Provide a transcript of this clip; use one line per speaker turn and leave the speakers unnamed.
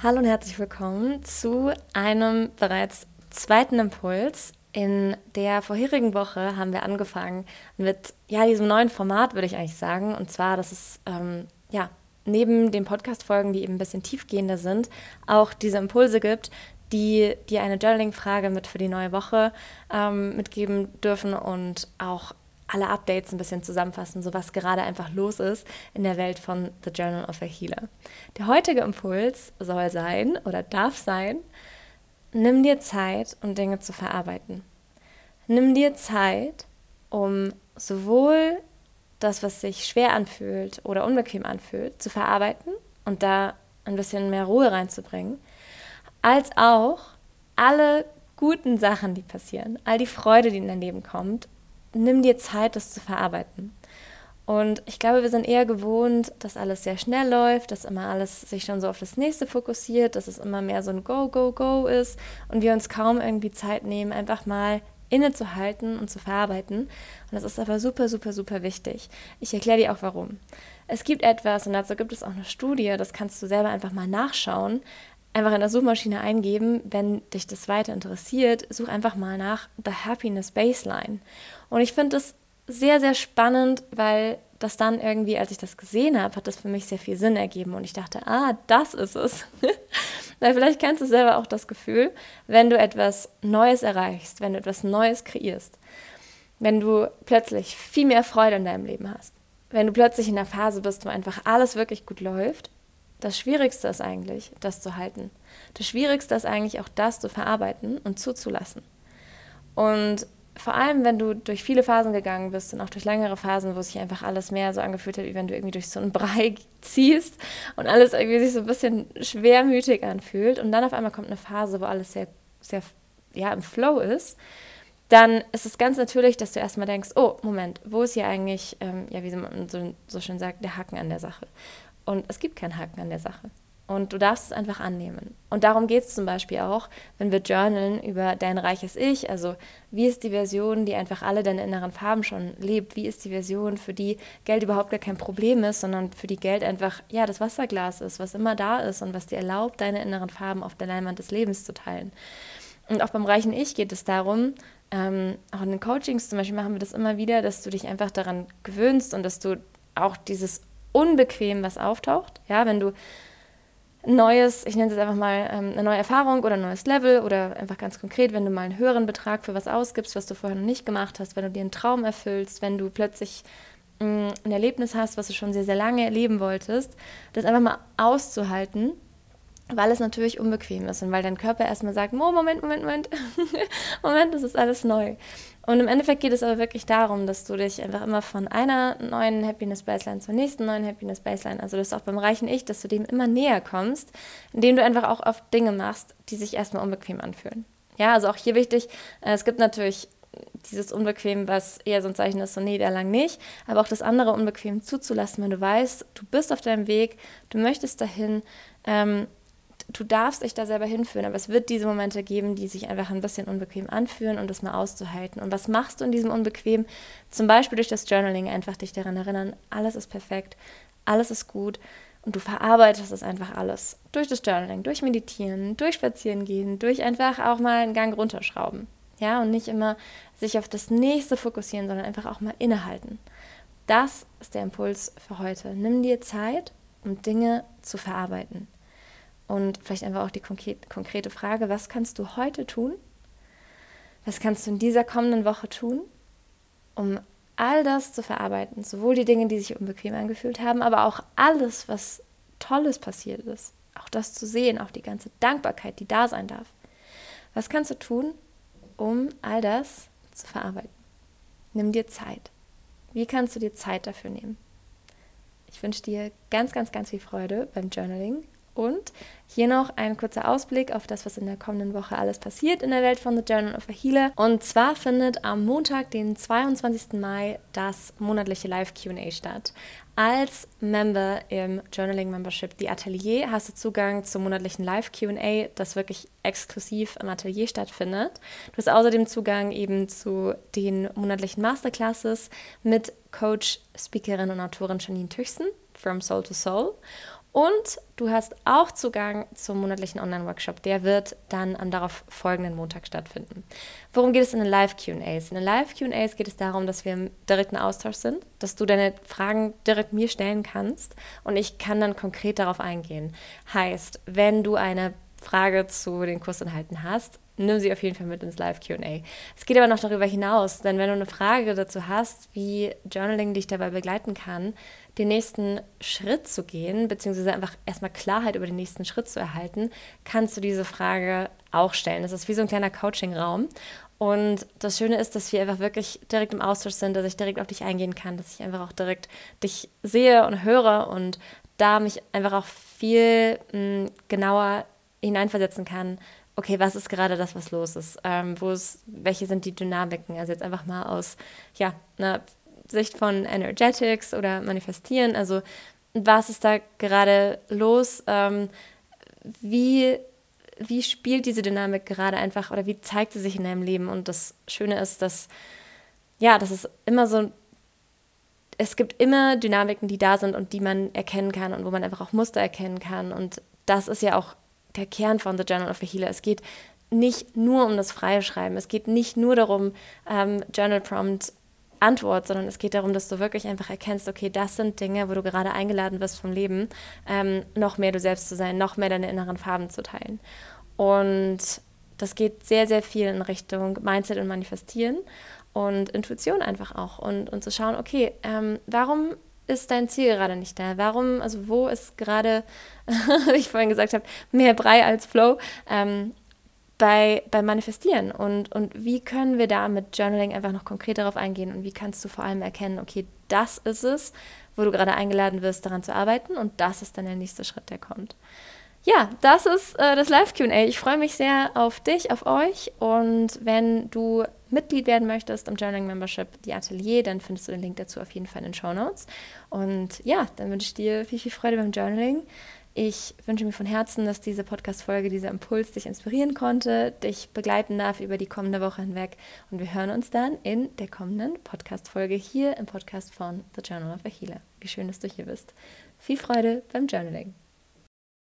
Hallo und herzlich willkommen zu einem bereits zweiten Impuls. In der vorherigen Woche haben wir angefangen mit ja, diesem neuen Format, würde ich eigentlich sagen. Und zwar, dass es ähm, ja, neben den Podcast-Folgen, die eben ein bisschen tiefgehender sind, auch diese Impulse gibt, die dir eine Journaling-Frage mit für die neue Woche ähm, mitgeben dürfen und auch alle Updates ein bisschen zusammenfassen, so was gerade einfach los ist in der Welt von The Journal of a Healer. Der heutige Impuls soll sein oder darf sein, nimm dir Zeit, um Dinge zu verarbeiten. Nimm dir Zeit, um sowohl das, was sich schwer anfühlt oder unbequem anfühlt, zu verarbeiten und da ein bisschen mehr Ruhe reinzubringen, als auch alle guten Sachen, die passieren, all die Freude, die in dein Leben kommt, nimm dir Zeit, das zu verarbeiten. Und ich glaube, wir sind eher gewohnt, dass alles sehr schnell läuft, dass immer alles sich schon so auf das nächste fokussiert, dass es immer mehr so ein Go, Go, Go ist und wir uns kaum irgendwie Zeit nehmen, einfach mal innezuhalten und zu verarbeiten. Und das ist aber super, super, super wichtig. Ich erkläre dir auch warum. Es gibt etwas, und dazu gibt es auch eine Studie, das kannst du selber einfach mal nachschauen, einfach in der Suchmaschine eingeben, wenn dich das weiter interessiert, such einfach mal nach The Happiness Baseline. Und ich finde das sehr, sehr spannend, weil das dann irgendwie, als ich das gesehen habe, hat das für mich sehr viel Sinn ergeben und ich dachte, ah, das ist es. Weil vielleicht kennst du selber auch das Gefühl, wenn du etwas Neues erreichst, wenn du etwas Neues kreierst, wenn du plötzlich viel mehr Freude in deinem Leben hast, wenn du plötzlich in der Phase bist, wo einfach alles wirklich gut läuft das Schwierigste ist eigentlich, das zu halten. Das Schwierigste ist eigentlich auch das zu verarbeiten und zuzulassen. Und vor allem, wenn du durch viele Phasen gegangen bist und auch durch längere Phasen, wo sich einfach alles mehr so angefühlt hat, wie wenn du irgendwie durch so einen Brei ziehst und alles irgendwie sich so ein bisschen schwermütig anfühlt und dann auf einmal kommt eine Phase, wo alles sehr, sehr ja, im Flow ist, dann ist es ganz natürlich, dass du erstmal denkst, oh, Moment, wo ist hier eigentlich, ähm, ja, wie man so, so schön sagt, der Haken an der Sache? Und es gibt keinen Haken an der Sache. Und du darfst es einfach annehmen. Und darum geht es zum Beispiel auch, wenn wir journalen über dein reiches Ich. Also, wie ist die Version, die einfach alle deine inneren Farben schon lebt? Wie ist die Version, für die Geld überhaupt gar kein Problem ist, sondern für die Geld einfach, ja, das Wasserglas ist, was immer da ist und was dir erlaubt, deine inneren Farben auf der Leinwand des Lebens zu teilen? Und auch beim reichen Ich geht es darum, ähm, auch in den Coachings zum Beispiel machen wir das immer wieder, dass du dich einfach daran gewöhnst und dass du auch dieses unbequem was auftaucht. Ja, wenn du neues, ich nenne es einfach mal ähm, eine neue Erfahrung oder ein neues Level oder einfach ganz konkret, wenn du mal einen höheren Betrag für was ausgibst, was du vorher noch nicht gemacht hast, wenn du dir einen Traum erfüllst, wenn du plötzlich mh, mm, ein Erlebnis hast, was du schon sehr, sehr lange erleben wolltest, das einfach mal auszuhalten weil es natürlich unbequem ist und weil dein Körper erstmal sagt, oh, Moment, Moment, Moment, Moment, das ist alles neu. Und im Endeffekt geht es aber wirklich darum, dass du dich einfach immer von einer neuen Happiness Baseline zur nächsten neuen Happiness Baseline, also das auch beim reichen Ich, dass du dem immer näher kommst, indem du einfach auch oft Dinge machst, die sich erstmal unbequem anfühlen. Ja, also auch hier wichtig, äh, es gibt natürlich dieses Unbequem, was eher so ein Zeichen ist, so nee, der lang nicht, aber auch das andere Unbequem zuzulassen, wenn du weißt, du bist auf deinem Weg, du möchtest dahin, ähm, du darfst dich da selber hinführen, aber es wird diese Momente geben, die sich einfach ein bisschen unbequem anfühlen und das mal auszuhalten. Und was machst du in diesem Unbequem? Zum Beispiel durch das Journaling einfach dich daran erinnern, alles ist perfekt, alles ist gut und du verarbeitest es einfach alles. Durch das Journaling, durch Meditieren, durch Spazierengehen, durch einfach auch mal einen Gang runterschrauben. Ja, und nicht immer sich auf das nächste fokussieren, sondern einfach auch mal innehalten. Das ist der Impuls für heute. Nimm dir Zeit, um Dinge zu verarbeiten. Und vielleicht einfach auch die konkrete Frage, was kannst du heute tun? Was kannst du in dieser kommenden Woche tun, um all das zu verarbeiten? Sowohl die Dinge, die sich unbequem angefühlt haben, aber auch alles, was Tolles passiert ist. Auch das zu sehen, auch die ganze Dankbarkeit, die da sein darf. Was kannst du tun, um all das zu verarbeiten? Nimm dir Zeit. Wie kannst du dir Zeit dafür nehmen? Ich wünsche dir ganz, ganz, ganz viel Freude beim Journaling und hier noch ein kurzer Ausblick auf das, was in der kommenden Woche alles passiert in der Welt von The Journal of a Healer. Und zwar findet am Montag, den 22. Mai, das monatliche Live-QA statt. Als Member im Journaling Membership The Atelier hast du Zugang zum monatlichen Live-QA, das wirklich exklusiv im Atelier stattfindet. Du hast außerdem Zugang eben zu den monatlichen Masterclasses mit Coach, Speakerin und Autorin Janine Tüchsen, From Soul to Soul Und du hast auch Zugang zum monatlichen Online-Workshop. Der wird dann am darauf folgenden Montag stattfinden. Worum geht es in den Live-QAs? In den Live-QAs geht es darum, dass wir im direkten Austausch sind, dass du deine Fragen direkt mir stellen kannst und ich kann dann konkret darauf eingehen. Heißt, wenn du eine Frage zu den Kursinhalten hast, nimm sie auf jeden Fall mit ins Live-QA. Es geht aber noch darüber hinaus, denn wenn du eine Frage dazu hast, wie Journaling dich dabei begleiten kann, den nächsten Schritt zu gehen, beziehungsweise einfach erstmal Klarheit über den nächsten Schritt zu erhalten, kannst du diese Frage auch stellen. Das ist wie so ein kleiner Coaching-Raum. Und das Schöne ist, dass wir einfach wirklich direkt im Austausch sind, dass ich direkt auf dich eingehen kann, dass ich einfach auch direkt dich sehe und höre und da mich einfach auch viel mh, mm, genauer hineinversetzen kann, okay, was ist gerade das, was los ist? Ähm, wo ist, welche sind die Dynamiken? Also jetzt einfach mal aus ja, einer Sicht von Energetics oder Manifestieren. Also was ist da gerade los? Ähm, wie, wie spielt diese Dynamik gerade einfach oder wie zeigt sie sich in deinem Leben? Und das Schöne ist, dass ja, das ist immer so es gibt immer Dynamiken, die da sind und die man erkennen kann und wo man einfach auch Muster erkennen kann. Und das ist ja auch der Kern von The Journal of a Healer. Es geht nicht nur um das freie Schreiben. Es geht nicht nur darum, ähm, Journal Prompt Antwort, sondern es geht darum, dass du wirklich einfach erkennst, okay, das sind Dinge, wo du gerade eingeladen wirst vom Leben, ähm, noch mehr du selbst zu sein, noch mehr deine inneren Farben zu teilen. Und das geht sehr, sehr viel in Richtung Mindset und Manifestieren und Intuition einfach auch und, und zu schauen, okay, ähm, warum ist dein Ziel gerade nicht da? Warum, also wo ist gerade, wie ich vorhin gesagt habe, mehr Brei als Flow ähm, bei, beim Manifestieren? Und, und wie können wir da mit Journaling einfach noch konkret darauf eingehen? Und wie kannst du vor allem erkennen, okay, das ist es, wo du gerade eingeladen wirst, daran zu arbeiten und das ist dann der nächste Schritt, der kommt ja, das ist äh, das Live-QA. Ich freue mich sehr auf dich, auf euch. Und wenn du Mitglied werden möchtest im Journaling Membership, die Atelier, dann findest du den Link dazu auf jeden Fall in den Show Notes. Und ja, dann wünsche ich dir viel, viel Freude beim Journaling. Ich wünsche mir von Herzen, dass diese Podcast-Folge, dieser Impuls dich inspirieren konnte, dich begleiten darf über die kommende Woche hinweg. Und wir hören uns dann in der kommenden Podcast-Folge hier im Podcast von The Journal of a Healer. Wie schön, dass du hier bist. Viel Freude beim Journaling.